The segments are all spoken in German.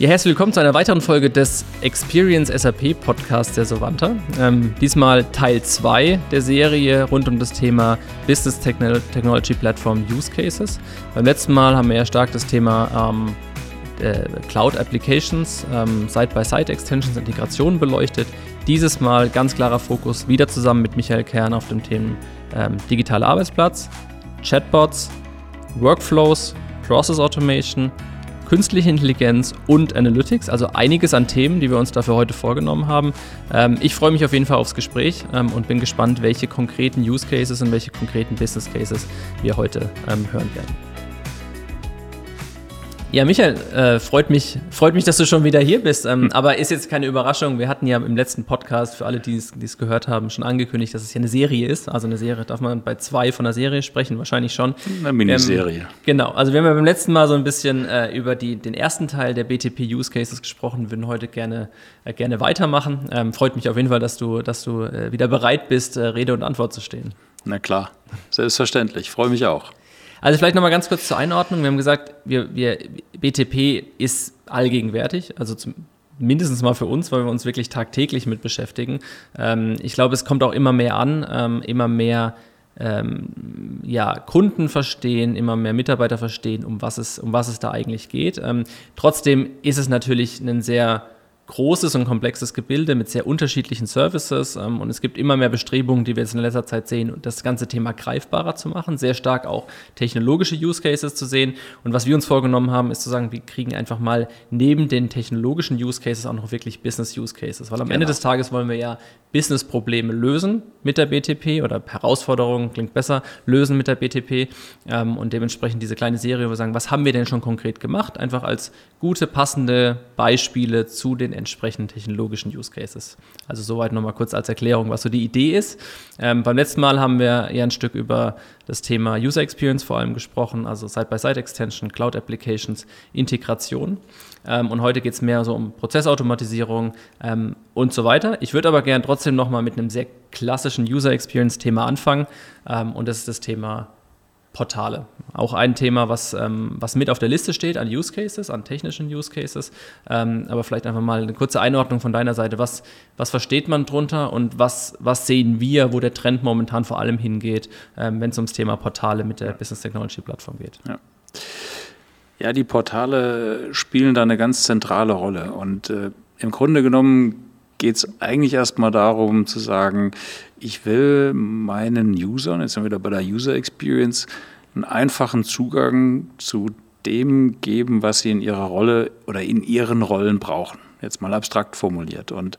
Ja, herzlich willkommen zu einer weiteren Folge des Experience SAP Podcasts der Sovanta. Ähm, diesmal Teil 2 der Serie rund um das Thema Business Technology Platform Use Cases. Beim letzten Mal haben wir ja stark das Thema ähm, äh, Cloud Applications, ähm, Side-by-Side-Extensions, Integrationen beleuchtet. Dieses Mal ganz klarer Fokus wieder zusammen mit Michael Kern auf dem Thema ähm, digitaler Arbeitsplatz, Chatbots, Workflows, Process Automation künstliche Intelligenz und Analytics, also einiges an Themen, die wir uns dafür heute vorgenommen haben. Ähm, ich freue mich auf jeden Fall aufs Gespräch ähm, und bin gespannt, welche konkreten Use Cases und welche konkreten Business Cases wir heute ähm, hören werden. Ja, Michael, äh, freut, mich, freut mich, dass du schon wieder hier bist. Ähm, hm. Aber ist jetzt keine Überraschung. Wir hatten ja im letzten Podcast, für alle, die es gehört haben, schon angekündigt, dass es hier eine Serie ist. Also eine Serie, darf man bei zwei von einer Serie sprechen? Wahrscheinlich schon. Eine Miniserie. Ähm, genau. Also wir haben ja beim letzten Mal so ein bisschen äh, über die, den ersten Teil der BTP Use Cases gesprochen. Würden heute gerne, äh, gerne weitermachen. Ähm, freut mich auf jeden Fall, dass du, dass du äh, wieder bereit bist, äh, Rede und Antwort zu stehen. Na klar, selbstverständlich. Freue mich auch. Also vielleicht nochmal ganz kurz zur Einordnung. Wir haben gesagt, wir, wir, BTP ist allgegenwärtig, also zum, mindestens mal für uns, weil wir uns wirklich tagtäglich mit beschäftigen. Ähm, ich glaube, es kommt auch immer mehr an, ähm, immer mehr ähm, ja, Kunden verstehen, immer mehr Mitarbeiter verstehen, um was es, um was es da eigentlich geht. Ähm, trotzdem ist es natürlich ein sehr großes und komplexes Gebilde mit sehr unterschiedlichen Services ähm, und es gibt immer mehr Bestrebungen, die wir jetzt in letzter Zeit sehen, das ganze Thema greifbarer zu machen, sehr stark auch technologische Use Cases zu sehen. Und was wir uns vorgenommen haben, ist zu sagen, wir kriegen einfach mal neben den technologischen Use Cases auch noch wirklich Business Use Cases, weil am genau. Ende des Tages wollen wir ja Business-Probleme lösen mit der BTP oder Herausforderungen, klingt besser, lösen mit der BTP ähm, und dementsprechend diese kleine Serie, wo wir sagen, was haben wir denn schon konkret gemacht, einfach als gute, passende Beispiele zu den entsprechenden technologischen Use Cases. Also soweit nochmal kurz als Erklärung, was so die Idee ist. Ähm, beim letzten Mal haben wir eher ein Stück über das Thema User Experience vor allem gesprochen, also Side-by-Side-Extension, Cloud Applications, Integration. Ähm, und heute geht es mehr so um Prozessautomatisierung ähm, und so weiter. Ich würde aber gerne trotzdem nochmal mit einem sehr klassischen User Experience-Thema anfangen. Ähm, und das ist das Thema Portale. Auch ein Thema, was, ähm, was mit auf der Liste steht an Use Cases, an technischen Use Cases. Ähm, aber vielleicht einfach mal eine kurze Einordnung von deiner Seite. Was, was versteht man drunter und was, was sehen wir, wo der Trend momentan vor allem hingeht, ähm, wenn es ums Thema Portale mit der Business Technology Plattform geht? Ja. Ja, die Portale spielen da eine ganz zentrale Rolle. Und äh, im Grunde genommen geht es eigentlich erstmal darum zu sagen, ich will meinen Usern, jetzt sind wir wieder bei der User Experience, einen einfachen Zugang zu dem geben, was sie in ihrer Rolle oder in ihren Rollen brauchen. Jetzt mal abstrakt formuliert. Und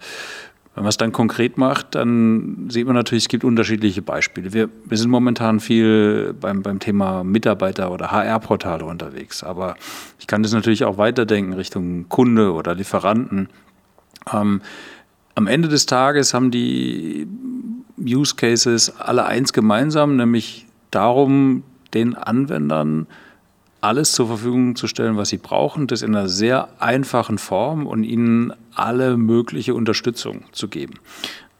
wenn man es dann konkret macht, dann sieht man natürlich, es gibt unterschiedliche Beispiele. Wir, wir sind momentan viel beim, beim Thema Mitarbeiter- oder HR-Portale unterwegs, aber ich kann das natürlich auch weiterdenken Richtung Kunde oder Lieferanten. Ähm, am Ende des Tages haben die Use Cases alle eins gemeinsam, nämlich darum, den Anwendern alles zur Verfügung zu stellen, was sie brauchen, das in einer sehr einfachen Form und ihnen alle mögliche Unterstützung zu geben.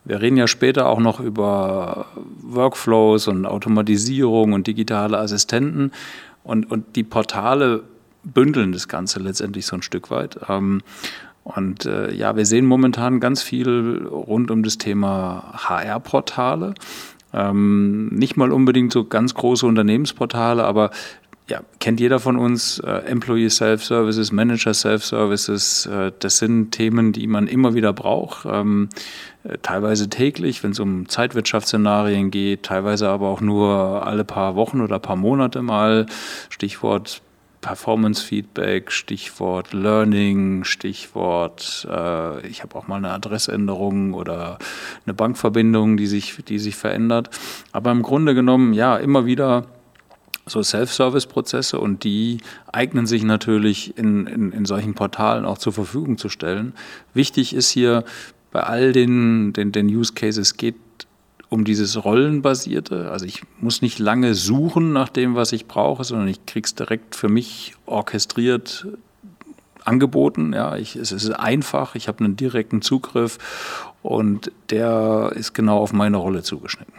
Wir reden ja später auch noch über Workflows und Automatisierung und digitale Assistenten und, und die Portale bündeln das Ganze letztendlich so ein Stück weit. Ähm, und äh, ja, wir sehen momentan ganz viel rund um das Thema HR-Portale. Ähm, nicht mal unbedingt so ganz große Unternehmensportale, aber ja, kennt jeder von uns, äh, Employee Self-Services, Manager Self-Services, äh, das sind Themen, die man immer wieder braucht, ähm, äh, teilweise täglich, wenn es um Zeitwirtschaftsszenarien geht, teilweise aber auch nur alle paar Wochen oder paar Monate mal, Stichwort Performance Feedback, Stichwort Learning, Stichwort, äh, ich habe auch mal eine Adressänderung oder eine Bankverbindung, die sich, die sich verändert. Aber im Grunde genommen, ja, immer wieder so Self-Service-Prozesse und die eignen sich natürlich in, in, in solchen Portalen auch zur Verfügung zu stellen. Wichtig ist hier bei all den, den, den Use Cases geht um dieses Rollenbasierte. Also ich muss nicht lange suchen nach dem, was ich brauche, sondern ich kriege es direkt für mich orchestriert angeboten. Ja, ich, es ist einfach, ich habe einen direkten Zugriff und der ist genau auf meine Rolle zugeschnitten.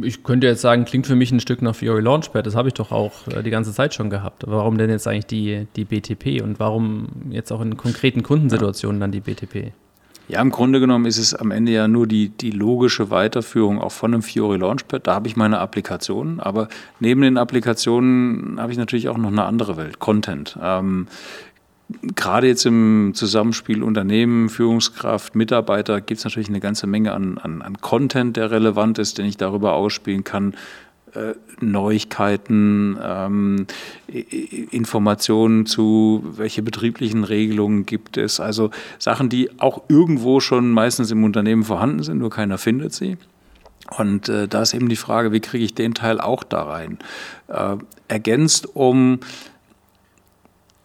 Ich könnte jetzt sagen, klingt für mich ein Stück nach Fiori Launchpad. Das habe ich doch auch äh, die ganze Zeit schon gehabt. warum denn jetzt eigentlich die, die BTP und warum jetzt auch in konkreten Kundensituationen dann die BTP? Ja, im Grunde genommen ist es am Ende ja nur die, die logische Weiterführung auch von einem Fiori Launchpad. Da habe ich meine Applikationen, aber neben den Applikationen habe ich natürlich auch noch eine andere Welt, Content. Ähm, gerade jetzt im Zusammenspiel Unternehmen, Führungskraft, Mitarbeiter gibt es natürlich eine ganze Menge an, an, an Content, der relevant ist, den ich darüber ausspielen kann. Äh, Neuigkeiten, ähm, Informationen zu, welche betrieblichen Regelungen gibt es. Also Sachen, die auch irgendwo schon meistens im Unternehmen vorhanden sind, nur keiner findet sie. Und äh, da ist eben die Frage, wie kriege ich den Teil auch da rein? Äh, ergänzt um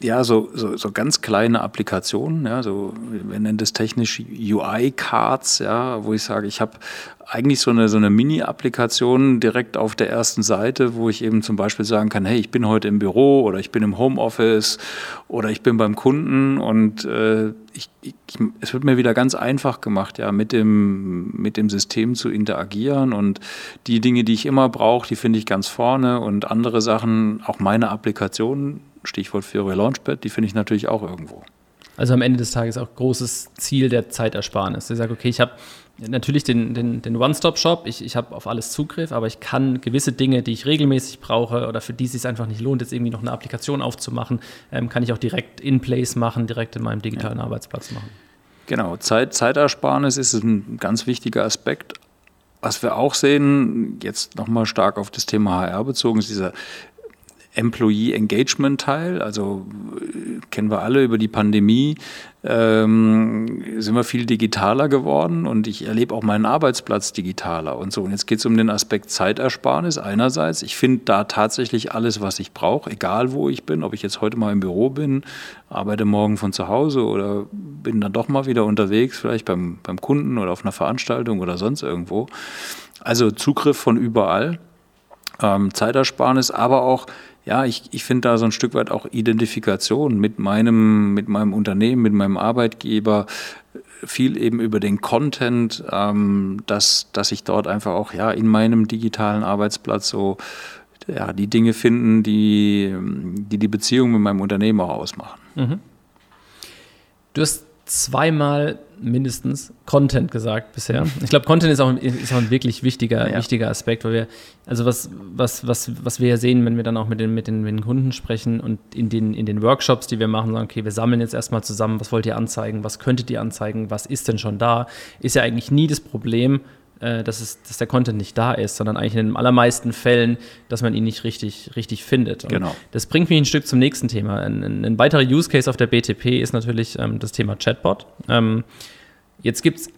ja, so, so, so ganz kleine Applikationen, ja, so, wir nennen das technisch UI-Cards, ja, wo ich sage, ich habe eigentlich so eine, so eine Mini-Applikation direkt auf der ersten Seite, wo ich eben zum Beispiel sagen kann, hey, ich bin heute im Büro oder ich bin im Homeoffice oder ich bin beim Kunden und äh, ich, ich, es wird mir wieder ganz einfach gemacht, ja, mit dem, mit dem System zu interagieren und die Dinge, die ich immer brauche, die finde ich ganz vorne und andere Sachen, auch meine Applikationen, Stichwort Fiori Launchpad, die finde ich natürlich auch irgendwo. Also am Ende des Tages auch großes Ziel der Zeitersparnis. Ich sage, okay, ich habe natürlich den, den, den One-Stop-Shop, ich, ich habe auf alles Zugriff, aber ich kann gewisse Dinge, die ich regelmäßig brauche oder für die es sich einfach nicht lohnt, jetzt irgendwie noch eine Applikation aufzumachen, ähm, kann ich auch direkt in Place machen, direkt in meinem digitalen ja. Arbeitsplatz machen. Genau, Zeit, Zeitersparnis ist ein ganz wichtiger Aspekt. Was wir auch sehen, jetzt nochmal stark auf das Thema HR bezogen, ist dieser Employee Engagement Teil. Also kennen wir alle über die Pandemie, ähm, sind wir viel digitaler geworden und ich erlebe auch meinen Arbeitsplatz digitaler und so. Und jetzt geht es um den Aspekt Zeitersparnis einerseits. Ich finde da tatsächlich alles, was ich brauche, egal wo ich bin, ob ich jetzt heute mal im Büro bin, arbeite morgen von zu Hause oder bin dann doch mal wieder unterwegs, vielleicht beim, beim Kunden oder auf einer Veranstaltung oder sonst irgendwo. Also Zugriff von überall, ähm, Zeitersparnis, aber auch ja, ich, ich finde da so ein Stück weit auch Identifikation mit meinem, mit meinem Unternehmen, mit meinem Arbeitgeber, viel eben über den Content, ähm, dass, dass ich dort einfach auch ja in meinem digitalen Arbeitsplatz so ja, die Dinge finden, die, die die Beziehung mit meinem Unternehmen auch ausmachen. Mhm. Du hast zweimal mindestens Content gesagt bisher. Ich glaube, Content ist auch, ist auch ein wirklich wichtiger, ja. wichtiger Aspekt, weil wir, also was, was, was, was wir ja sehen, wenn wir dann auch mit den, mit den, mit den Kunden sprechen und in den, in den Workshops, die wir machen, sagen, okay, wir sammeln jetzt erstmal zusammen, was wollt ihr anzeigen, was könntet ihr anzeigen, was ist denn schon da, ist ja eigentlich nie das Problem, dass, es, dass der Content nicht da ist, sondern eigentlich in den allermeisten Fällen, dass man ihn nicht richtig, richtig findet. Und genau. Das bringt mich ein Stück zum nächsten Thema. Ein, ein, ein weiterer Use Case auf der BTP ist natürlich ähm, das Thema Chatbot. Ähm, jetzt gibt es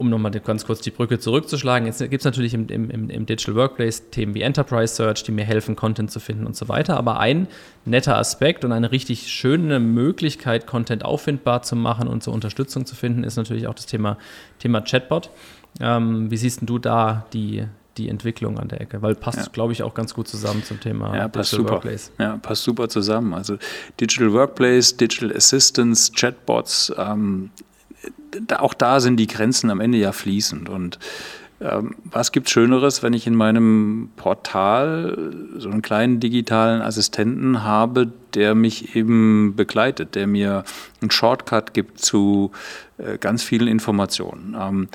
um nochmal ganz kurz die Brücke zurückzuschlagen, jetzt gibt es natürlich im, im, im, Digital Workplace Themen wie Enterprise Search, die mir helfen, Content zu finden und so weiter. Aber ein netter Aspekt und eine richtig schöne Möglichkeit, Content auffindbar zu machen und zur Unterstützung zu finden, ist natürlich auch das Thema, Thema Chatbot. Ähm, wie siehst du da die, die Entwicklung an der Ecke? Weil passt, ja. glaube ich, auch ganz gut zusammen zum Thema ja, Digital super. Workplace. Ja, passt super zusammen. Also Digital Workplace, Digital Assistance, Chatbots, ähm, auch da sind die Grenzen am Ende ja fließend. Und ähm, was gibt Schöneres, wenn ich in meinem Portal so einen kleinen digitalen Assistenten habe, der mich eben begleitet, der mir einen Shortcut gibt zu äh, ganz vielen Informationen. Ähm,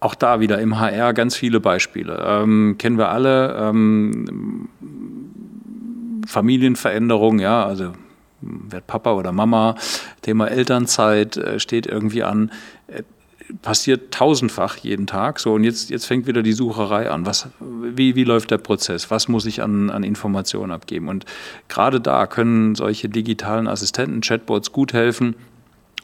auch da wieder im HR ganz viele Beispiele. Ähm, kennen wir alle. Ähm, Familienveränderung, ja, also wird Papa oder Mama, Thema Elternzeit äh, steht irgendwie an. Äh, passiert tausendfach jeden Tag. So, und jetzt, jetzt fängt wieder die Sucherei an. Was, wie, wie läuft der Prozess? Was muss ich an, an Informationen abgeben? Und gerade da können solche digitalen Assistenten, Chatbots gut helfen,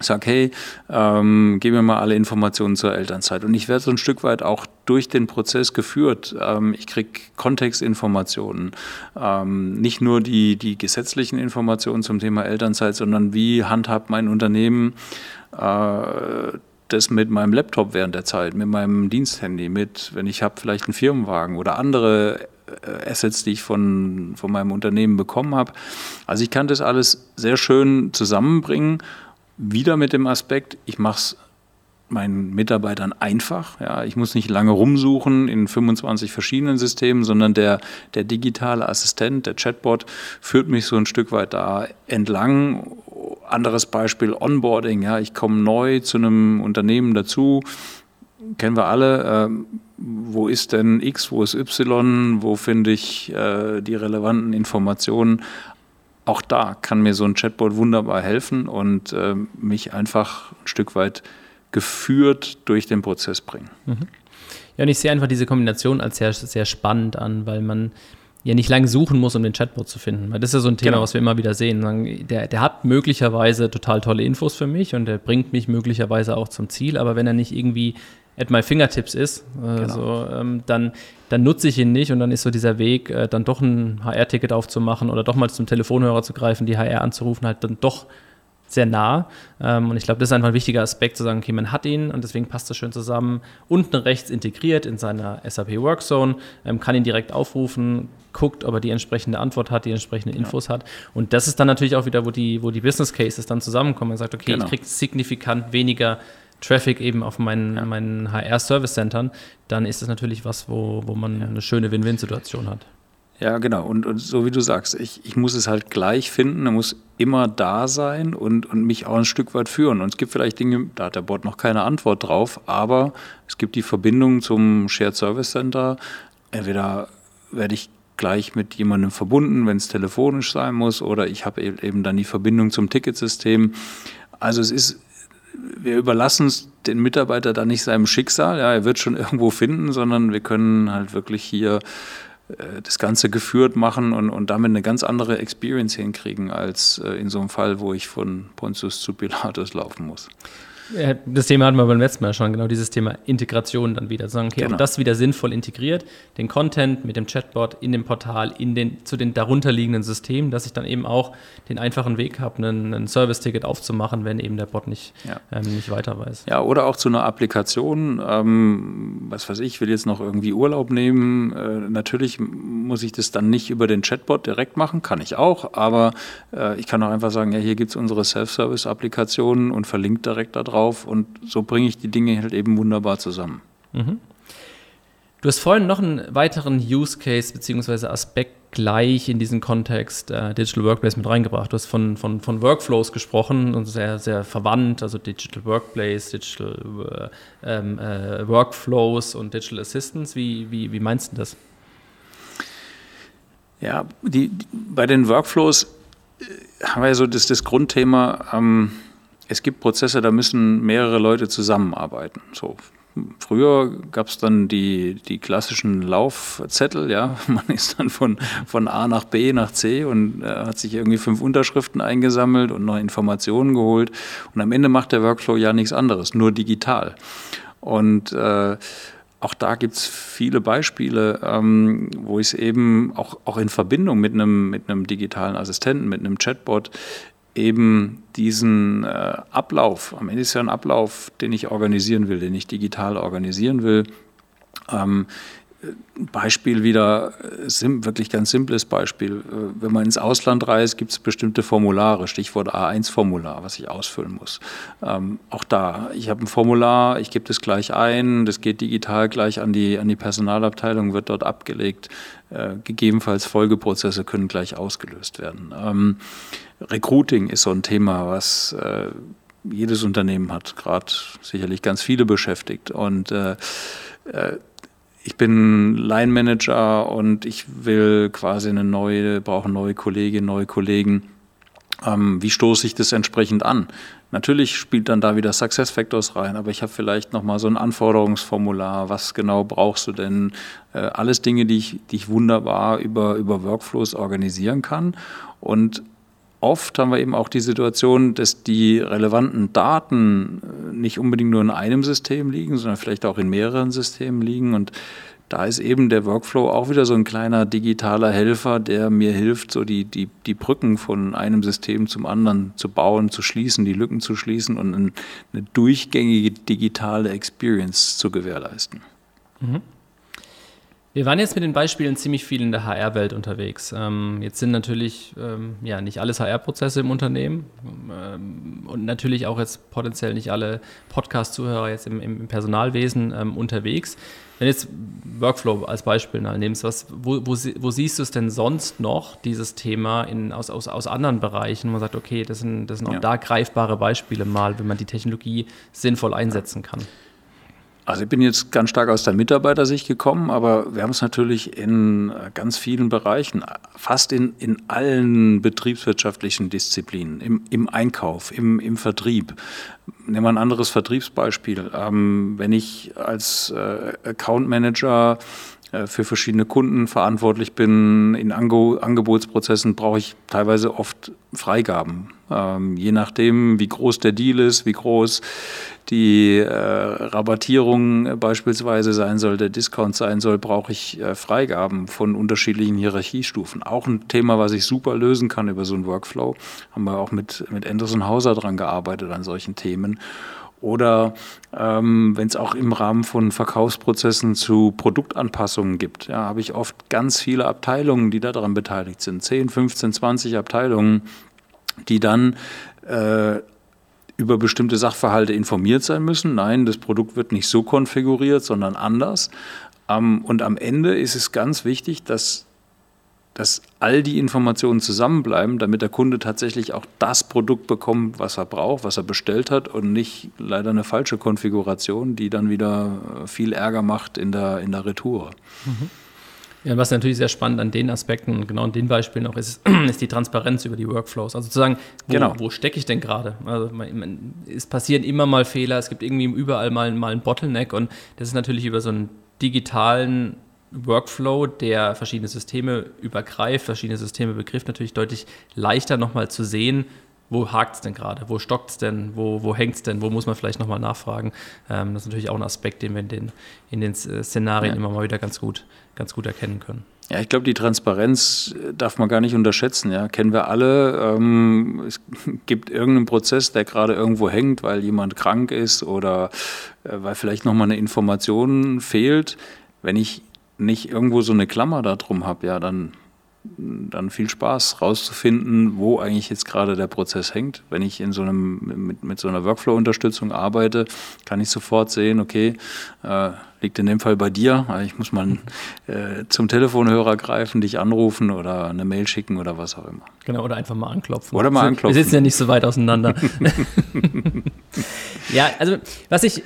sag, hey, ähm, gib mir mal alle Informationen zur Elternzeit. Und ich werde so ein Stück weit auch durch den Prozess geführt. Ähm, ich kriege Kontextinformationen, ähm, nicht nur die, die gesetzlichen Informationen zum Thema Elternzeit, sondern wie handhabt mein Unternehmen äh, das mit meinem Laptop während der Zeit, mit meinem Diensthandy, mit, wenn ich habe vielleicht einen Firmenwagen oder andere äh, Assets, die ich von, von meinem Unternehmen bekommen habe. Also ich kann das alles sehr schön zusammenbringen wieder mit dem Aspekt, ich mache es meinen Mitarbeitern einfach. Ja, ich muss nicht lange rumsuchen in 25 verschiedenen Systemen, sondern der, der digitale Assistent, der Chatbot, führt mich so ein Stück weit da entlang. Anderes Beispiel Onboarding. Ja, ich komme neu zu einem Unternehmen dazu. Kennen wir alle. Ähm, wo ist denn X, wo ist Y, wo finde ich äh, die relevanten Informationen? Auch da kann mir so ein Chatbot wunderbar helfen und äh, mich einfach ein Stück weit geführt durch den Prozess bringen. Mhm. Ja, und ich sehe einfach diese Kombination als sehr, sehr spannend an, weil man ja nicht lange suchen muss, um den Chatbot zu finden. Weil das ist ja so ein Thema, genau. was wir immer wieder sehen. Der, der hat möglicherweise total tolle Infos für mich und der bringt mich möglicherweise auch zum Ziel, aber wenn er nicht irgendwie at my fingertips ist, äh, genau. so, ähm, dann, dann nutze ich ihn nicht und dann ist so dieser Weg, äh, dann doch ein HR-Ticket aufzumachen oder doch mal zum Telefonhörer zu greifen, die HR anzurufen, halt dann doch sehr nah. Ähm, und ich glaube, das ist einfach ein wichtiger Aspekt, zu sagen, okay, man hat ihn und deswegen passt das schön zusammen. Unten rechts integriert in seiner SAP Workzone, ähm, kann ihn direkt aufrufen, guckt, ob er die entsprechende Antwort hat, die entsprechenden Infos ja. hat. Und das ist dann natürlich auch wieder, wo die, wo die Business Cases dann zusammenkommen. Man sagt, okay, genau. ich kriege signifikant weniger Traffic eben auf meinen, ja. meinen HR-Service-Centern, dann ist das natürlich was, wo, wo man ja. eine schöne Win-Win-Situation hat. Ja, genau. Und, und, so wie du sagst, ich, ich muss es halt gleich finden, er muss immer da sein und, und mich auch ein Stück weit führen. Und es gibt vielleicht Dinge, da hat der Bot noch keine Antwort drauf, aber es gibt die Verbindung zum Shared Service Center. Entweder werde ich gleich mit jemandem verbunden, wenn es telefonisch sein muss, oder ich habe e-, eben dann die Verbindung zum Ticketsystem. Also es ist, wir überlassen es den Mitarbeiter da nicht seinem Schicksal, ja, er wird schon irgendwo finden, sondern wir können halt wirklich hier äh, das Ganze geführt machen und, und damit eine ganz andere Experience hinkriegen, als äh, in so einem Fall, wo ich von Pontius zu Pilatus laufen muss. Das Thema hatten wir beim letzten Mal schon, genau dieses Thema Integration dann wieder. Sagen, okay, genau. und das wieder sinnvoll integriert, den Content mit dem Chatbot in dem Portal, in den, zu den darunterliegenden Systemen, dass ich dann eben auch den einfachen Weg habe, einen, einen Service-Ticket aufzumachen, wenn eben der Bot nicht, ja. ähm, nicht weiter weiß. Ja, oder auch zu einer Applikation, ähm, was weiß ich, will jetzt noch irgendwie Urlaub nehmen. Äh, natürlich muss ich das dann nicht über den Chatbot direkt machen, kann ich auch, aber äh, ich kann auch einfach sagen, ja, hier gibt es unsere Self-Service-Applikationen und verlinkt direkt da drauf drauf und so bringe ich die Dinge halt eben wunderbar zusammen. Mhm. Du hast vorhin noch einen weiteren Use Case bzw. Aspekt gleich in diesen Kontext äh, Digital Workplace mit reingebracht. Du hast von, von, von Workflows gesprochen und sehr, sehr verwandt, also Digital Workplace, Digital äh, ähm, äh, Workflows und Digital Assistance. Wie, wie, wie meinst du das? Ja, die, die bei den Workflows äh, haben wir ja so das, das Grundthema, ähm, es gibt Prozesse, da müssen mehrere Leute zusammenarbeiten. So, Früher gab es dann die, die klassischen Laufzettel, ja. Man ist dann von, von A nach B nach C und äh, hat sich irgendwie fünf Unterschriften eingesammelt und noch Informationen geholt. Und am Ende macht der Workflow ja nichts anderes, nur digital. Und äh, auch da gibt es viele Beispiele, ähm, wo ich es eben auch, auch in Verbindung mit einem, mit einem digitalen Assistenten, mit einem Chatbot eben diesen äh, Ablauf, am Ende ist ja ein Ablauf, den ich organisieren will, den ich digital organisieren will. Ähm, Beispiel wieder, sim, wirklich ganz simples Beispiel. Äh, wenn man ins Ausland reist, gibt es bestimmte Formulare, Stichwort A1-Formular, was ich ausfüllen muss. Ähm, auch da, ich habe ein Formular, ich gebe das gleich ein, das geht digital gleich an die, an die Personalabteilung, wird dort abgelegt. Äh, gegebenenfalls Folgeprozesse können gleich ausgelöst werden. Ähm, Recruiting ist so ein Thema, was äh, jedes Unternehmen hat, gerade sicherlich ganz viele beschäftigt. Und äh, äh, ich bin Line Manager und ich will quasi eine neue, brauche neue Kolleginnen, neue Kollegen. Ähm, wie stoße ich das entsprechend an? Natürlich spielt dann da wieder Success Factors rein, aber ich habe vielleicht nochmal so ein Anforderungsformular. Was genau brauchst du denn? Äh, alles Dinge, die ich, die ich wunderbar über, über Workflows organisieren kann. Und oft haben wir eben auch die Situation, dass die relevanten Daten äh, nicht unbedingt nur in einem System liegen, sondern vielleicht auch in mehreren Systemen liegen. Und da ist eben der Workflow auch wieder so ein kleiner digitaler Helfer, der mir hilft, so die, die, die Brücken von einem System zum anderen zu bauen, zu schließen, die Lücken zu schließen und eine durchgängige digitale Experience zu gewährleisten. Mhm. Wir waren jetzt mit den Beispielen ziemlich viel in der HR-Welt unterwegs. Ähm, jetzt sind natürlich ähm, ja nicht alles HR-Prozesse im Unternehmen ähm, und natürlich auch jetzt potenziell nicht alle Podcast-Zuhörer jetzt im, im Personalwesen ähm, unterwegs. Wenn jetzt Workflow als Beispiel mal nimmst, was, wo, wo, wo, siehst du es denn sonst noch, dieses Thema in, aus, aus, aus anderen Bereichen? Man sagt, okay, das sind, das sind auch ja. da greifbare Beispiele mal, wenn man die Technologie sinnvoll einsetzen kann. Also ich bin jetzt ganz stark aus der Mitarbeitersicht gekommen, aber wir haben es natürlich in ganz vielen Bereichen, fast in, in allen betriebswirtschaftlichen Disziplinen, im, im Einkauf, im, im Vertrieb. Nehmen wir ein anderes Vertriebsbeispiel. Ähm, wenn ich als äh, Account Manager äh, für verschiedene Kunden verantwortlich bin. In Ange Angebotsprozessen brauche ich teilweise oft Freigaben. Ähm, je nachdem, wie groß der Deal ist, wie groß die äh, Rabattierung beispielsweise sein soll, der Discount sein soll, brauche ich äh, Freigaben von unterschiedlichen Hierarchiestufen. Auch ein Thema, was ich super lösen kann über so einen Workflow. Haben wir auch mit, mit Anderson Hauser dran gearbeitet an solchen Themen. Oder ähm, wenn es auch im Rahmen von Verkaufsprozessen zu Produktanpassungen gibt, ja, habe ich oft ganz viele Abteilungen, die daran beteiligt sind. 10, 15, 20 Abteilungen, die dann äh, über bestimmte Sachverhalte informiert sein müssen. Nein, das Produkt wird nicht so konfiguriert, sondern anders. Ähm, und am Ende ist es ganz wichtig, dass dass all die Informationen zusammenbleiben, damit der Kunde tatsächlich auch das Produkt bekommt, was er braucht, was er bestellt hat und nicht leider eine falsche Konfiguration, die dann wieder viel Ärger macht in der, in der Retour. Mhm. Ja, was natürlich sehr spannend an den Aspekten und genau an den Beispielen auch ist, ist die Transparenz über die Workflows. Also zu sagen, wo, genau. wo stecke ich denn gerade? Also es passieren immer mal Fehler, es gibt irgendwie überall mal, mal einen Bottleneck und das ist natürlich über so einen digitalen Workflow, der verschiedene Systeme übergreift, verschiedene Systeme begrifft, natürlich deutlich leichter nochmal zu sehen, wo hakt es denn gerade, wo stockt es denn, wo, wo hängt es denn, wo muss man vielleicht nochmal nachfragen. Ähm, das ist natürlich auch ein Aspekt, den wir in den, in den Szenarien ja. immer mal wieder ganz gut, ganz gut erkennen können. Ja, ich glaube, die Transparenz darf man gar nicht unterschätzen. Ja, kennen wir alle. Ähm, es gibt irgendeinen Prozess, der gerade irgendwo hängt, weil jemand krank ist oder äh, weil vielleicht nochmal eine Information fehlt. Wenn ich nicht irgendwo so eine Klammer da drum habe, ja, dann, dann viel Spaß rauszufinden, wo eigentlich jetzt gerade der Prozess hängt. Wenn ich in so einem, mit, mit so einer Workflow-Unterstützung arbeite, kann ich sofort sehen, okay, äh, liegt in dem Fall bei dir. Ich muss mal äh, zum Telefonhörer greifen, dich anrufen oder eine Mail schicken oder was auch immer. Genau, oder einfach mal anklopfen. Oder mal anklopfen. Wir sitzen ja nicht so weit auseinander. ja, also was ich,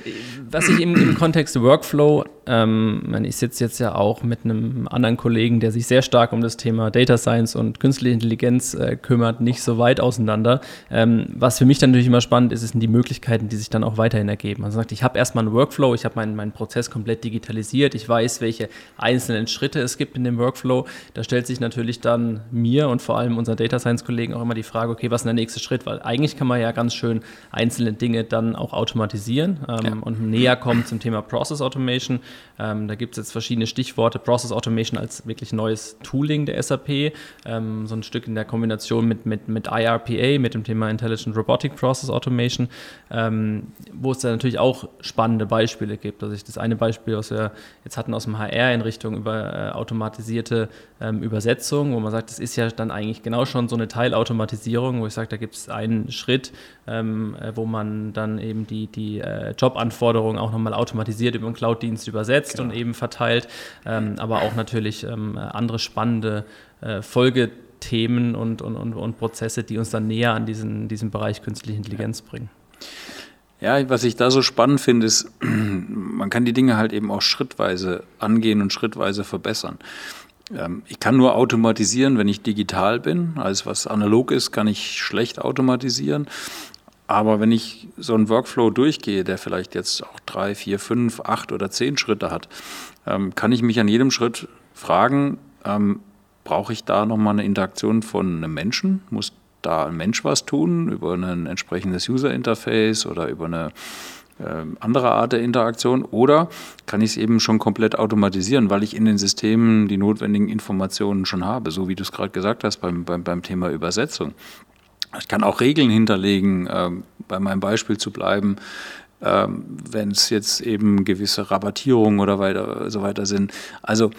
was ich im, im Kontext Workflow, ähm, ich sitze jetzt ja auch mit einem anderen Kollegen, der sich sehr stark um das Thema Data Science und künstliche Intelligenz äh, kümmert, nicht so weit auseinander. Ähm, was für mich dann natürlich immer spannend ist, sind die Möglichkeiten, die sich dann auch weiterhin ergeben. Man sagt, ich habe erstmal einen Workflow, ich habe meinen, meinen Prozess komplett digitalisiert, ich weiß, welche einzelnen Schritte es gibt in dem Workflow. Da stellt sich natürlich dann mir und vor allem unseren Data Science Kollegen auch immer die Frage, okay, was ist der nächste Schritt? Weil eigentlich kann man ja ganz schön einzelne Dinge dann auch automatisieren ähm, ja. und näher kommen zum Thema Process Automation. Ähm, da gibt es jetzt verschiedene Stichworte. Process Automation als wirklich neues Tooling der SAP, ähm, so ein Stück in der Kombination mit, mit, mit IRPA, mit dem Thema Intelligent Robotic Process Automation, ähm, wo es da natürlich auch spannende Beispiele gibt. Also ich das eine Beispiel, was wir jetzt hatten aus dem HR in Richtung über äh, automatisierte ähm, Übersetzung, wo man sagt, das ist ja dann eigentlich genau schon so eine Teilautomatisierung, wo ich sage, da gibt es einen Schritt, ähm, äh, wo man dann eben die, die äh, Jobanforderungen auch nochmal automatisiert über einen Cloud-Dienst übersetzt genau. und eben verteilt, ähm, aber auch natürlich ähm, andere spannende äh, Folgethemen und, und, und, und, Prozesse, die uns dann näher an diesen, diesen Bereich künstliche Intelligenz bringen. Ja, was ich da so spannend finde, ist, man kann die Dinge halt eben auch schrittweise angehen und schrittweise verbessern. Ähm, ich kann nur automatisieren, wenn ich digital bin. Alles, was analog ist, kann ich schlecht automatisieren. Aber wenn ich so einen Workflow durchgehe, der vielleicht jetzt auch drei, vier, fünf, acht oder zehn Schritte hat, ähm, kann ich mich an jedem Schritt fragen, ähm, brauche ich da nochmal eine Interaktion von einem Menschen? Muss da ein Mensch was tun über ein entsprechendes User-Interface oder über eine ähm, andere Art der Interaktion oder kann ich es eben schon komplett automatisieren, weil ich in den Systemen die notwendigen Informationen schon habe, so wie du es gerade gesagt hast beim, beim, beim Thema Übersetzung. Ich kann auch Regeln hinterlegen, äh, bei meinem Beispiel zu bleiben, äh, wenn es jetzt eben gewisse Rabattierungen oder weiter, so weiter sind. Also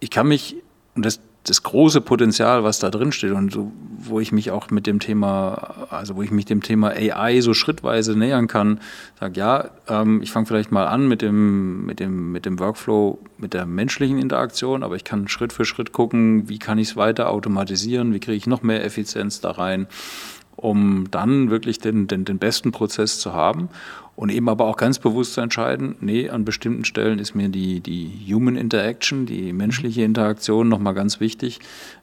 ich kann mich, und das, das große Potenzial, was da drin steht und so, wo ich mich auch mit dem Thema, also wo ich mich dem Thema AI so schrittweise nähern kann, sage ja, ähm, ich fange vielleicht mal an mit dem, mit, dem, mit dem Workflow, mit der menschlichen Interaktion, aber ich kann Schritt für Schritt gucken, wie kann ich es weiter automatisieren, wie kriege ich noch mehr Effizienz da rein, um dann wirklich den, den, den besten Prozess zu haben und eben aber auch ganz bewusst zu entscheiden, nee, an bestimmten Stellen ist mir die, die Human Interaction, die menschliche Interaktion nochmal ganz wichtig,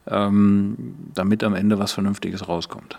ähm, damit am Ende was Vernünftiges rauskommt.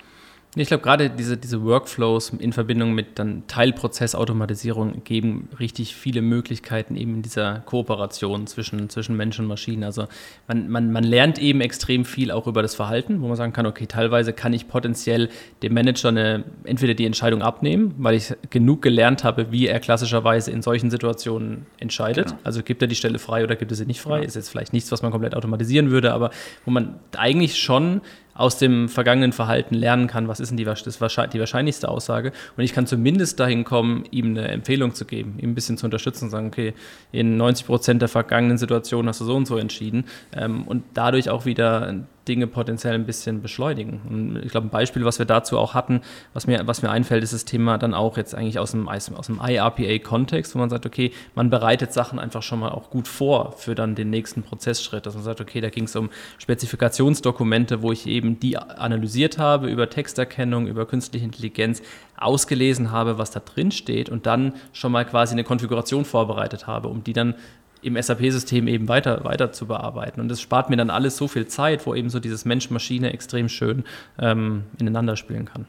Ich glaube, gerade diese, diese Workflows in Verbindung mit dann Teilprozessautomatisierung geben richtig viele Möglichkeiten eben in dieser Kooperation zwischen, zwischen Mensch und Maschine. Also man, man, man lernt eben extrem viel auch über das Verhalten, wo man sagen kann, okay, teilweise kann ich potenziell dem Manager eine, entweder die Entscheidung abnehmen, weil ich genug gelernt habe, wie er klassischerweise in solchen Situationen entscheidet. Genau. Also gibt er die Stelle frei oder gibt er sie nicht frei? Ja. Ist jetzt vielleicht nichts, was man komplett automatisieren würde, aber wo man eigentlich schon aus dem vergangenen Verhalten lernen kann, was ist denn die, das, die wahrscheinlichste Aussage. Und ich kann zumindest dahin kommen, ihm eine Empfehlung zu geben, ihm ein bisschen zu unterstützen und sagen, okay, in 90 Prozent der vergangenen Situationen hast du so und so entschieden. Ähm, und dadurch auch wieder Dinge potenziell ein bisschen beschleunigen. Und ich glaube, ein Beispiel, was wir dazu auch hatten, was mir, was mir einfällt, ist das Thema dann auch jetzt eigentlich aus dem, aus dem IRPA-Kontext, wo man sagt, okay, man bereitet Sachen einfach schon mal auch gut vor für dann den nächsten Prozessschritt. Dass man sagt, okay, da ging es um Spezifikationsdokumente, wo ich eben die analysiert habe über Texterkennung, über künstliche Intelligenz, ausgelesen habe, was da drin steht und dann schon mal quasi eine Konfiguration vorbereitet habe, um die dann im SAP-System eben weiter, weiter zu bearbeiten. Und das spart mir dann alles so viel Zeit, wo eben so dieses Mensch-Maschine extrem schön ähm, ineinander spielen kann.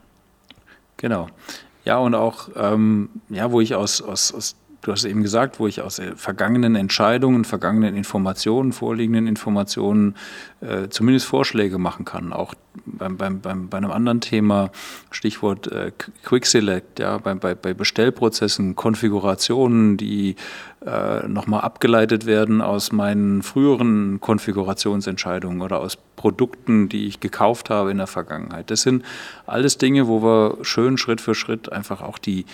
Genau. Ja, und auch, ähm, ja, wo ich aus, aus, aus du hast eben gesagt, wo ich aus vergangenen Entscheidungen, vergangenen Informationen, vorliegenden Informationen äh, zumindest Vorschläge machen kann. Auch beim, beim, beim, bei einem anderen Thema, Stichwort äh, Quick Select, ja, bei, bei, bei Bestellprozessen, Konfigurationen, die äh, nochmal abgeleitet werden aus meinen früheren Konfigurationsentscheidungen oder aus Produkten, die ich gekauft habe in der Vergangenheit. Das sind alles Dinge, wo wir schön Schritt für Schritt einfach auch die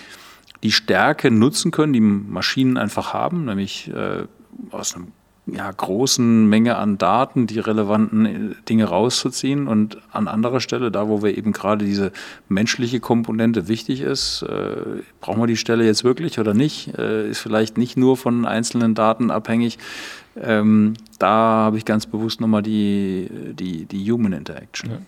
die Stärke nutzen können, die Maschinen einfach haben, nämlich äh, aus einer ja, großen Menge an Daten die relevanten äh, Dinge rauszuziehen und an anderer Stelle, da wo wir eben gerade diese menschliche Komponente wichtig ist, äh, brauchen wir die Stelle jetzt wirklich oder nicht, äh, ist vielleicht nicht nur von einzelnen Daten abhängig. Ähm, da habe ich ganz bewusst nochmal die, die, die Human Interaction. Ja.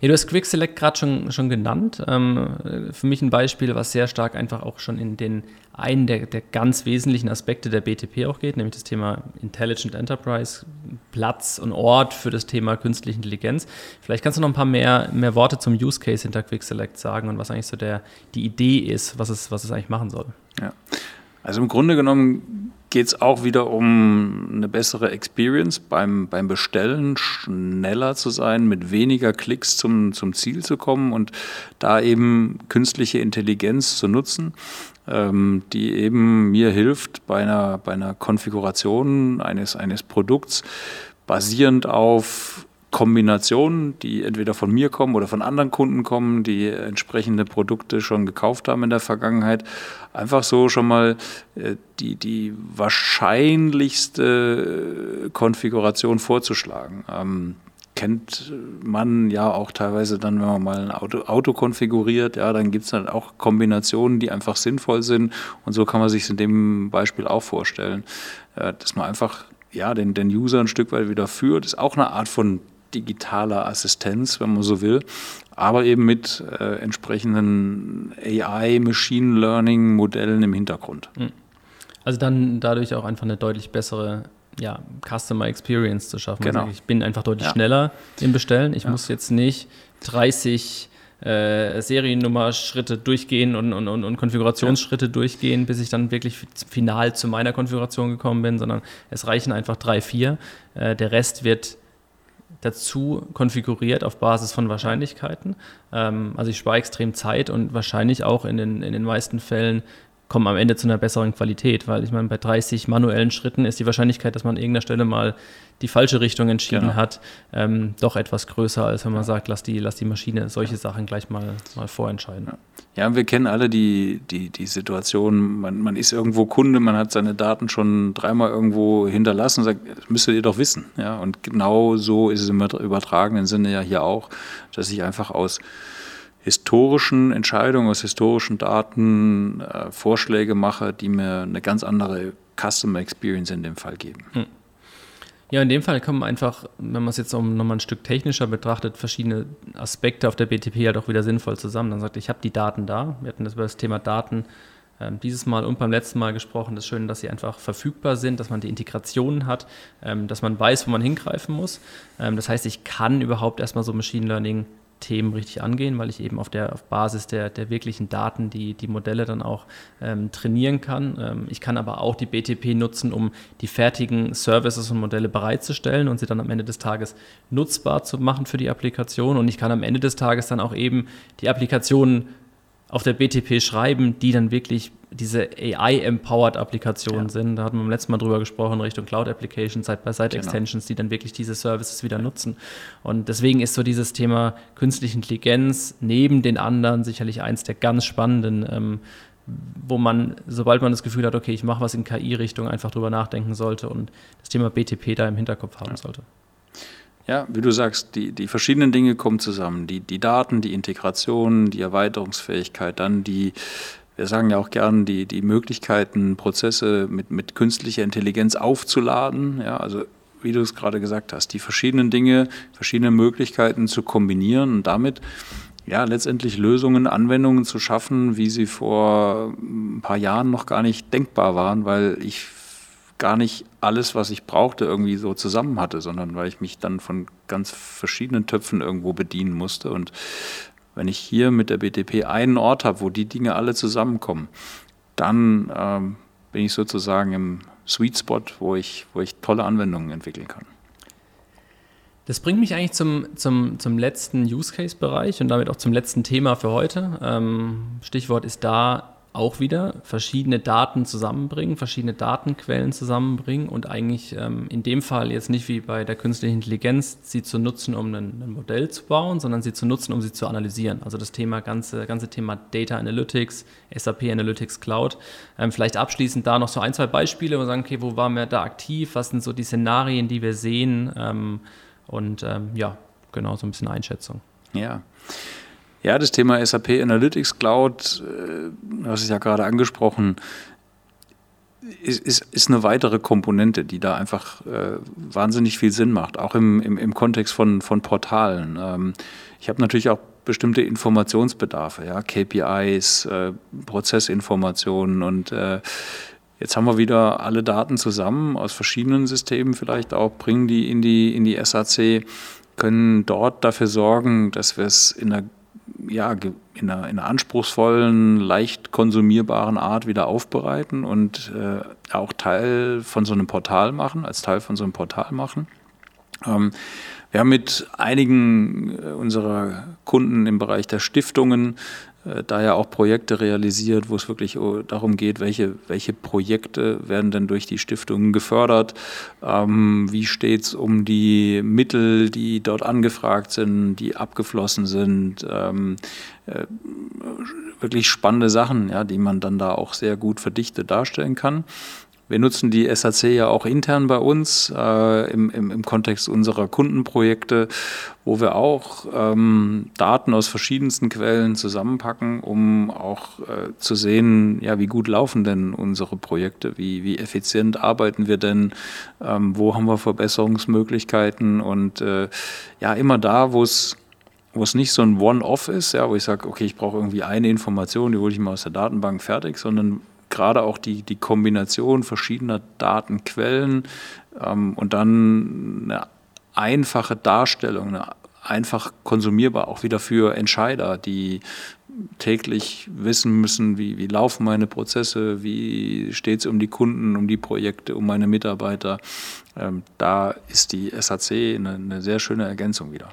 Ja, du hast Quick Select gerade schon, schon genannt. Ähm, für mich ein Beispiel, was sehr stark einfach auch schon in den einen der, der ganz wesentlichen Aspekte der BTP auch geht, nämlich das Thema Intelligent Enterprise, Platz und Ort für das Thema künstliche Intelligenz. Vielleicht kannst du noch ein paar mehr, mehr Worte zum Use Case hinter Quick Select sagen und was eigentlich so der, die Idee ist, was es, was es eigentlich machen soll. Ja. Also im Grunde genommen geht es auch wieder um eine bessere Experience beim, beim Bestellen, schneller zu sein, mit weniger Klicks zum, zum Ziel zu kommen und da eben künstliche Intelligenz zu nutzen, ähm, die eben mir hilft bei einer, bei einer Konfiguration eines, eines Produkts basierend auf Kombinationen, die entweder von mir kommen oder von anderen Kunden kommen, die entsprechende Produkte schon gekauft haben in der Vergangenheit, einfach so schon mal äh, die, die wahrscheinlichste Konfiguration vorzuschlagen. Ähm, kennt man ja auch teilweise dann, wenn man mal ein Auto, Auto konfiguriert, ja, dann gibt es dann auch Kombinationen, die einfach sinnvoll sind. Und so kann man sich in dem Beispiel auch vorstellen, äh, dass man einfach ja, den, den User ein Stück weit wieder führt. Ist auch eine Art von digitaler Assistenz, wenn man so will, aber eben mit äh, entsprechenden AI, Machine Learning Modellen im Hintergrund. Hm. Also dann dadurch auch einfach eine deutlich bessere ja, Customer Experience zu schaffen. Genau. Also ich bin einfach deutlich ja. schneller im Bestellen. Ich ja. muss jetzt nicht 30 äh, Seriennummer-Schritte durchgehen und, und, und, und Konfigurationsschritte ja. durchgehen, bis ich dann wirklich final zu meiner Konfiguration gekommen bin, sondern es reichen einfach drei, vier. Äh, der Rest wird dazu konfiguriert auf Basis von Wahrscheinlichkeiten. Ähm, also ich spare extrem Zeit und wahrscheinlich auch in den, in den meisten Fällen kommen am Ende zu einer besseren Qualität, weil ich meine, bei 30 manuellen Schritten ist die Wahrscheinlichkeit, dass man an irgendeiner Stelle mal die falsche Richtung entschieden genau. hat, ähm, doch etwas größer, als wenn man ja. sagt, lass die, lass die Maschine solche ja. Sachen gleich mal, mal vorentscheiden. Ja. ja, wir kennen alle die, die, die Situation, man, man ist irgendwo Kunde, man hat seine Daten schon dreimal irgendwo hinterlassen und sagt, das müsstet ihr doch wissen. Ja, und genau so ist es im übertragenen Sinne ja hier auch, dass ich einfach aus historischen Entscheidungen, aus historischen Daten äh, Vorschläge mache, die mir eine ganz andere Customer Experience in dem Fall geben. Hm. Ja, in dem Fall kommen einfach, wenn man es jetzt nochmal ein Stück technischer betrachtet, verschiedene Aspekte auf der BTP halt auch wieder sinnvoll zusammen. Dann sagt, ich habe die Daten da. Wir hatten das über das Thema Daten ähm, dieses Mal und beim letzten Mal gesprochen. Das ist schön, dass sie einfach verfügbar sind, dass man die Integrationen hat, ähm, dass man weiß, wo man hingreifen muss. Ähm, das heißt, ich kann überhaupt erstmal so Machine Learning Themen richtig angehen, weil ich eben auf der auf Basis der, der wirklichen Daten die, die Modelle dann auch ähm, trainieren kann. Ähm, ich kann aber auch die BTP nutzen, um die fertigen Services und Modelle bereitzustellen und sie dann am Ende des Tages nutzbar zu machen für die Applikation. Und ich kann am Ende des Tages dann auch eben die Applikationen auf der BTP schreiben, die dann wirklich diese AI-empowered Applikationen ja. sind. Da hatten wir beim letzten Mal drüber gesprochen, Richtung Cloud-Applications, Side-by-Side-Extensions, genau. die dann wirklich diese Services wieder nutzen. Und deswegen ist so dieses Thema künstliche Intelligenz neben den anderen sicherlich eins der ganz spannenden, ähm, wo man, sobald man das Gefühl hat, okay, ich mache was in KI-Richtung, einfach drüber nachdenken sollte und das Thema BTP da im Hinterkopf haben ja. sollte. Ja, wie du sagst, die, die verschiedenen Dinge kommen zusammen. Die, die Daten, die Integration, die Erweiterungsfähigkeit, dann die, wir sagen ja auch gern, die, die Möglichkeiten, Prozesse mit, mit künstlicher Intelligenz aufzuladen. Ja, also wie du es gerade gesagt hast, die verschiedenen Dinge, verschiedene Möglichkeiten zu kombinieren und damit ja letztendlich Lösungen, Anwendungen zu schaffen, wie sie vor ein paar Jahren noch gar nicht denkbar waren, weil ich gar nicht alles, was ich brauchte, irgendwie so zusammen hatte, sondern weil ich mich dann von ganz verschiedenen Töpfen irgendwo bedienen musste. Und wenn ich hier mit der BTP einen Ort habe, wo die Dinge alle zusammenkommen, dann ähm, bin ich sozusagen im Sweet Spot, wo ich, wo ich tolle Anwendungen entwickeln kann. Das bringt mich eigentlich zum, zum, zum letzten Use Case-Bereich und damit auch zum letzten Thema für heute. Ähm, Stichwort ist da auch wieder verschiedene Daten zusammenbringen, verschiedene Datenquellen zusammenbringen und eigentlich ähm, in dem Fall jetzt nicht wie bei der künstlichen Intelligenz sie zu nutzen, um ein, ein, Modell zu bauen, sondern sie zu nutzen, um sie zu analysieren. Also das Thema ganze, ganze Thema Data Analytics, SAP Analytics Cloud. Ähm, vielleicht abschließend da noch so ein, zwei Beispiele, wir sagen, okay, wo waren wir da aktiv, was sind so die Szenarien, die wir sehen ähm, und ähm, ja, genau so ein bisschen Einschätzung. Ja. Ja, das Thema SAP Analytics Cloud, äh, hast es ja gerade angesprochen, ist, ist, ist eine weitere Komponente, die da einfach äh, wahnsinnig viel Sinn macht, auch im, im, im Kontext von, von Portalen. Ähm, ich habe natürlich auch bestimmte Informationsbedarfe, ja, KPIs, äh, Prozessinformationen und äh, jetzt haben wir wieder alle Daten zusammen aus verschiedenen Systemen vielleicht auch, bringen die in die, in die SAC, können dort dafür sorgen, dass wir es in einer ja, in einer, in einer, anspruchsvollen, leicht konsumierbaren Art wieder aufbereiten und äh, auch Teil von so einem Portal machen, als Teil von so einem Portal machen. Ähm, wir haben mit einigen äh, unserer Kunden im Bereich der Stiftungen äh, daher auch Projekte realisiert, wo es wirklich oh, darum geht, welche, welche Projekte werden denn durch die Stiftungen gefördert, ähm, wie steht es um die Mittel, die dort angefragt sind, die abgeflossen sind, ähm, äh, wirklich spannende Sachen, ja, die man dann da auch sehr gut verdichtet darstellen kann. Wir nutzen die SAC ja auch intern bei uns äh, im, im, im, Kontext unserer Kundenprojekte, wo wir auch ähm, Daten aus verschiedensten Quellen zusammenpacken, um auch äh, zu sehen, ja, wie gut laufen denn unsere Projekte, wie, wie effizient arbeiten wir denn, ähm, wo haben wir Verbesserungsmöglichkeiten? Und äh, ja, immer da, wo es wo es nicht so ein One-Off ist, ja, wo ich sage, okay, ich brauche irgendwie eine Information, die hole ich mal aus der Datenbank fertig, sondern gerade auch die, die Kombination verschiedener Datenquellen ähm, und dann eine einfache Darstellung, eine einfach konsumierbar, auch wieder für Entscheider, die täglich wissen müssen, wie, wie laufen meine Prozesse, wie steht es um die Kunden, um die Projekte, um meine Mitarbeiter. Ähm, da ist die SAC eine, eine sehr schöne Ergänzung wieder.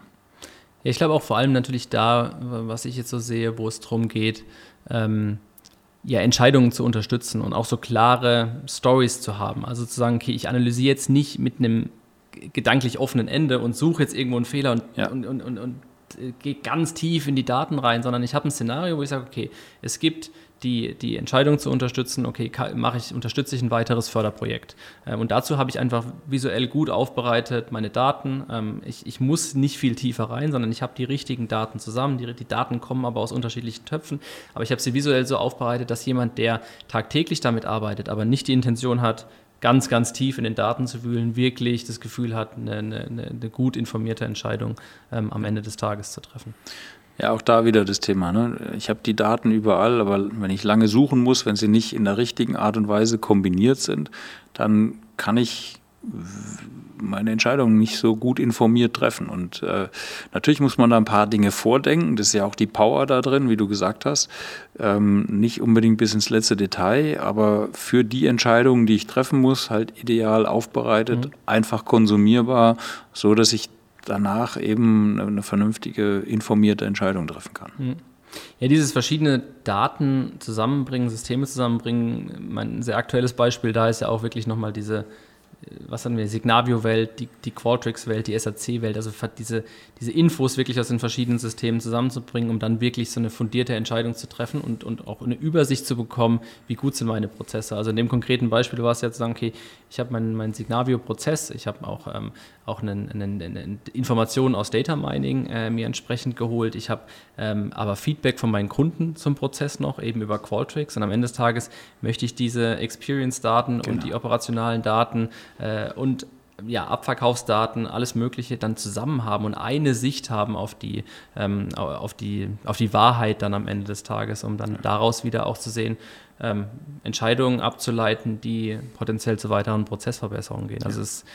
Ich glaube auch vor allem natürlich da, was ich jetzt so sehe, wo es darum geht, ähm, ja, Entscheidungen zu unterstützen und auch so klare Stories zu haben. Also zu sagen, okay, ich analysiere jetzt nicht mit einem gedanklich offenen Ende und suche jetzt irgendwo einen Fehler und, ja. und, und, und, und äh, gehe ganz tief in die Daten rein, sondern ich habe ein Szenario, wo ich sage, okay, es gibt die, die Entscheidung zu unterstützen, okay, mache ich, unterstütze ich ein weiteres Förderprojekt. Ähm, und dazu habe ich einfach visuell gut aufbereitet meine Daten. Ähm, ich, ich muss nicht viel tiefer rein, sondern ich habe die richtigen Daten zusammen. Die, die Daten kommen aber aus unterschiedlichen Töpfen. Aber ich habe sie visuell so aufbereitet, dass jemand, der tagtäglich damit arbeitet, aber nicht die Intention hat, ganz, ganz tief in den Daten zu wühlen, wirklich das Gefühl hat, eine, eine, eine gut informierte Entscheidung ähm, am Ende des Tages zu treffen. Ja, auch da wieder das Thema. Ne? Ich habe die Daten überall, aber wenn ich lange suchen muss, wenn sie nicht in der richtigen Art und Weise kombiniert sind, dann kann ich meine Entscheidungen nicht so gut informiert treffen. Und äh, natürlich muss man da ein paar Dinge vordenken. Das ist ja auch die Power da drin, wie du gesagt hast. Ähm, nicht unbedingt bis ins letzte Detail, aber für die Entscheidungen, die ich treffen muss, halt ideal aufbereitet, mhm. einfach konsumierbar, so dass ich danach eben eine vernünftige, informierte Entscheidung treffen kann. Hm. Ja, dieses verschiedene Daten zusammenbringen, Systeme zusammenbringen, mein sehr aktuelles Beispiel da ist ja auch wirklich nochmal diese was haben wir, Signavio-Welt, die, die Qualtrics-Welt, die SAC-Welt, also diese, diese Infos wirklich aus den verschiedenen Systemen zusammenzubringen, um dann wirklich so eine fundierte Entscheidung zu treffen und, und auch eine Übersicht zu bekommen, wie gut sind meine Prozesse. Also in dem konkreten Beispiel war es jetzt zu sagen, okay, ich habe meinen mein Signavio-Prozess, ich habe auch, ähm, auch eine, eine, eine Informationen aus Data Mining äh, mir entsprechend geholt, ich habe ähm, aber Feedback von meinen Kunden zum Prozess noch, eben über Qualtrics und am Ende des Tages möchte ich diese Experience-Daten genau. und die operationalen Daten äh, und ja, Abverkaufsdaten, alles Mögliche dann zusammen haben und eine Sicht haben auf die, ähm, auf die, auf die Wahrheit dann am Ende des Tages, um dann daraus wieder auch zu sehen, ähm, Entscheidungen abzuleiten, die potenziell zu weiteren Prozessverbesserungen gehen. Also es ist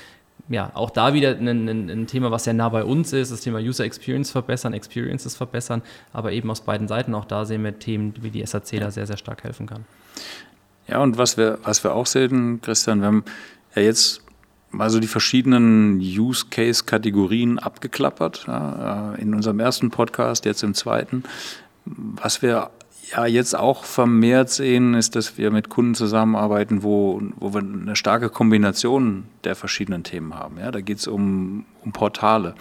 ja auch da wieder ein, ein, ein, Thema, was sehr nah bei uns ist, das Thema User Experience verbessern, Experiences verbessern, aber eben aus beiden Seiten auch da sehen wir Themen, wie die SAC da sehr, sehr stark helfen kann. Ja, und was wir, was wir auch sehen, Christian, wir haben ja jetzt mal so die verschiedenen Use-Case-Kategorien abgeklappert. Ja, äh, in unserem ersten Podcast, jetzt im zweiten. Was wir ja jetzt auch vermehrt sehen, ist, dass wir mit Kunden zusammenarbeiten, wo, wo wir eine starke Kombination der verschiedenen Themen haben. Ja, da geht es um, um Portale.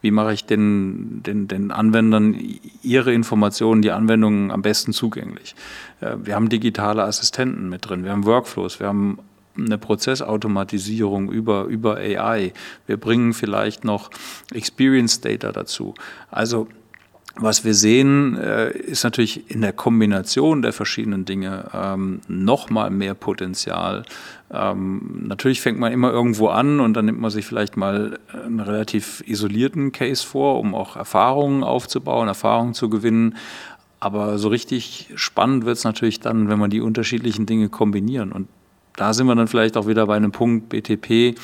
Wie mache ich den, den, den Anwendern ihre Informationen, die Anwendungen am besten zugänglich? Äh, wir haben digitale Assistenten mit drin, wir haben Workflows, wir haben eine Prozessautomatisierung über, über AI. Wir bringen vielleicht noch Experience Data dazu. Also was wir sehen, äh, ist natürlich in der Kombination der verschiedenen Dinge ähm, nochmal mehr Potenzial. Ähm, natürlich fängt man immer irgendwo an und dann nimmt man sich vielleicht mal einen relativ isolierten Case vor, um auch Erfahrungen aufzubauen, Erfahrungen zu gewinnen. Aber so richtig spannend wird es natürlich dann, wenn man die unterschiedlichen Dinge kombinieren. Und da sind wir dann vielleicht auch wieder bei einem Punkt BTP,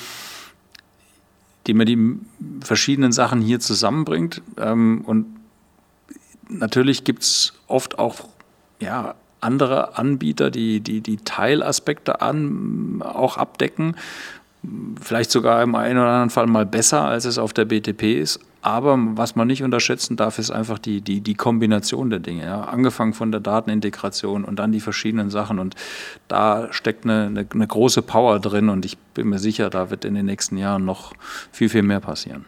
die mir die verschiedenen Sachen hier zusammenbringt. Ähm, und natürlich gibt es oft auch ja, andere Anbieter, die, die die Teilaspekte an, auch abdecken. Vielleicht sogar im einen oder anderen Fall mal besser, als es auf der BTP ist. Aber was man nicht unterschätzen darf, ist einfach die, die, die Kombination der Dinge. Ja. Angefangen von der Datenintegration und dann die verschiedenen Sachen. Und da steckt eine, eine, eine große Power drin und ich bin mir sicher, da wird in den nächsten Jahren noch viel, viel mehr passieren.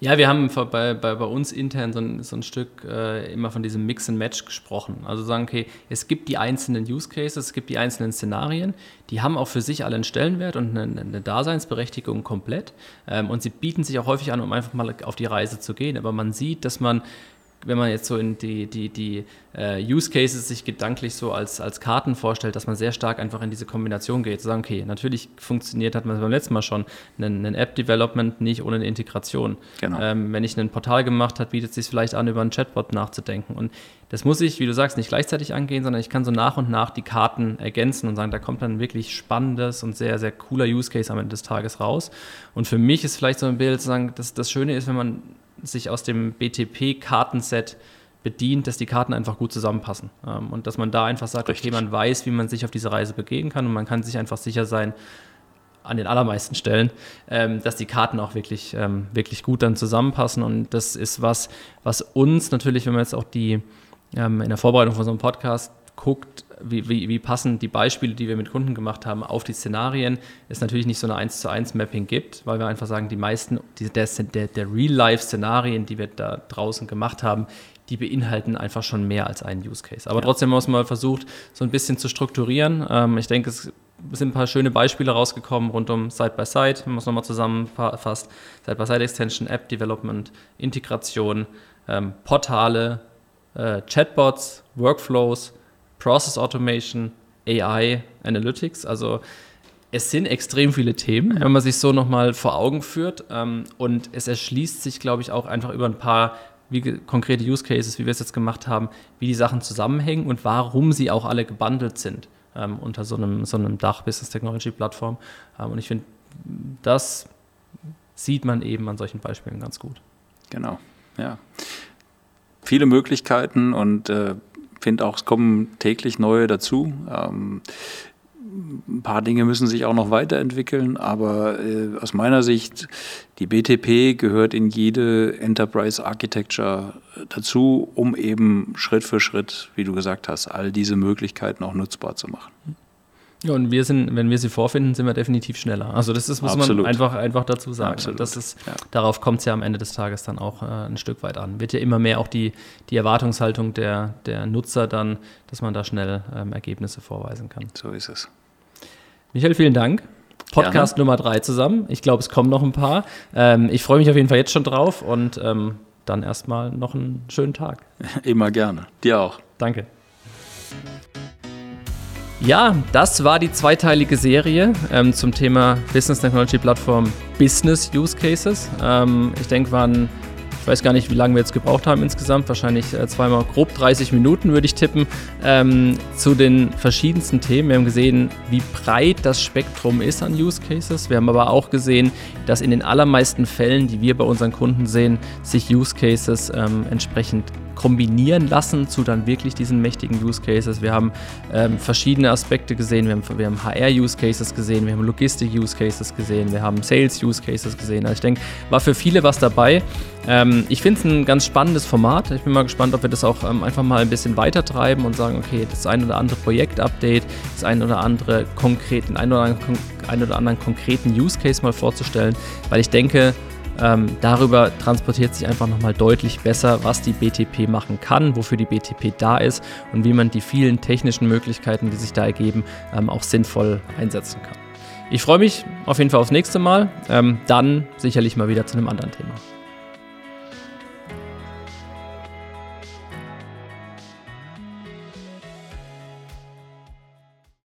Ja. Wir haben bei, bei, bei uns intern so ein, so ein Stück äh, immer von diesem Mix and Match gesprochen. Also sagen, okay, es gibt die einzelnen Use Cases, es gibt die einzelnen Szenarien, die haben auch für sich alle einen Stellenwert und eine, eine Daseinsberechtigung komplett. Ähm, und sie bieten sich auch häufig an, um einfach mal auf die Reise zu gehen. Aber man sieht, dass man wenn man jetzt so in die, die, die äh, Use Cases sich gedanklich so als, als Karten vorstellt, dass man sehr stark einfach in diese Kombination geht. Zu sagen, okay, natürlich funktioniert, hat man beim letzten Mal schon, ein, App-Development nicht ohne eine Integration. Genau. Ähm, wenn ich ein Portal gemacht habe, bietet es sich vielleicht an, über einen Chatbot nachzudenken. Und das muss ich, wie du sagst, nicht gleichzeitig angehen, sondern ich kann so nach und nach die Karten ergänzen und sagen, da kommt dann wirklich spannendes und sehr, sehr cooler Use Case am Ende des Tages raus. Und für mich ist vielleicht so ein Bild zu sagen, dass das Schöne ist, wenn man sich aus dem BTP-Kartenset bedient, dass die Karten einfach gut zusammenpassen. Ähm, und dass man da einfach sagt, Richtig. okay, man weiß, wie man sich auf diese Reise begeben kann und man kann sich einfach sicher sein, an den allermeisten Stellen, ähm, dass die Karten auch wirklich, ähm, wirklich gut dann zusammenpassen. Und das ist was, was uns natürlich, wenn man jetzt auch die in der Vorbereitung von so einem Podcast guckt, wie, wie, wie passen die Beispiele, die wir mit Kunden gemacht haben, auf die Szenarien, es natürlich nicht so eine 1 zu 1 Mapping gibt, weil wir einfach sagen, die meisten die, der, der, der Real-Life-Szenarien, die wir da draußen gemacht haben, die beinhalten einfach schon mehr als einen Use Case. Aber ja. trotzdem haben wir es mal versucht, so ein bisschen zu strukturieren. Ähm, ich denke, es sind ein paar schöne Beispiele rausgekommen rund um Side-by-Side, wenn man es nochmal zusammenfasst. Side-by-Side-Extension, App-Development, Integration, ähm, Portale, äh, Chatbots, Workflows, Process Automation, AI, Analytics. Also es sind extrem viele Themen, wenn man sich so nochmal vor Augen führt. Ähm, und es erschließt sich, glaube ich, auch einfach über ein paar wie konkrete Use Cases, wie wir es jetzt gemacht haben, wie die Sachen zusammenhängen und warum sie auch alle gebundelt sind ähm, unter so einem, so einem Dach Business Technology Plattform. Ähm, und ich finde, das sieht man eben an solchen Beispielen ganz gut. Genau, ja. Viele Möglichkeiten und äh, finde auch, es kommen täglich neue dazu. Ähm, ein paar Dinge müssen sich auch noch weiterentwickeln, aber äh, aus meiner Sicht, die BTP gehört in jede Enterprise Architecture dazu, um eben Schritt für Schritt, wie du gesagt hast, all diese Möglichkeiten auch nutzbar zu machen. Ja, und wir sind, wenn wir sie vorfinden, sind wir definitiv schneller. Also das ist, muss Absolut. man einfach, einfach dazu sagen. Absolut. Das ist, ja. Darauf kommt es ja am Ende des Tages dann auch äh, ein Stück weit an. Wird ja immer mehr auch die, die Erwartungshaltung der, der Nutzer dann, dass man da schnell ähm, Ergebnisse vorweisen kann. So ist es. Michael, vielen Dank. Podcast Gerne. Nummer drei zusammen. Ich glaube, es kommen noch ein paar. Ähm, ich freue mich auf jeden Fall jetzt schon drauf und ähm, dann erstmal noch einen schönen Tag. Immer gerne. Dir auch. Danke. Ja, das war die zweiteilige Serie ähm, zum Thema Business Technology Plattform Business Use Cases. Ähm, ich denke, waren ich weiß gar nicht, wie lange wir jetzt gebraucht haben insgesamt. Wahrscheinlich äh, zweimal grob 30 Minuten, würde ich tippen, ähm, zu den verschiedensten Themen. Wir haben gesehen, wie breit das Spektrum ist an Use Cases. Wir haben aber auch gesehen, dass in den allermeisten Fällen, die wir bei unseren Kunden sehen, sich Use Cases ähm, entsprechend kombinieren lassen zu dann wirklich diesen mächtigen Use Cases. Wir haben ähm, verschiedene Aspekte gesehen. Wir haben, wir haben HR-Use Cases gesehen, wir haben Logistik-Use Cases gesehen, wir haben Sales-Use Cases gesehen. Also ich denke, war für viele was dabei. Ähm, ich finde es ein ganz spannendes Format. Ich bin mal gespannt, ob wir das auch ähm, einfach mal ein bisschen weiter treiben und sagen, okay, das ein oder andere Projekt-Update, das ein oder andere konkreten, ein oder anderen, ein oder anderen konkreten Use Case mal vorzustellen, weil ich denke, ähm, darüber transportiert sich einfach nochmal deutlich besser, was die BTP machen kann, wofür die BTP da ist und wie man die vielen technischen Möglichkeiten, die sich da ergeben, ähm, auch sinnvoll einsetzen kann. Ich freue mich auf jeden Fall aufs nächste Mal, ähm, dann sicherlich mal wieder zu einem anderen Thema.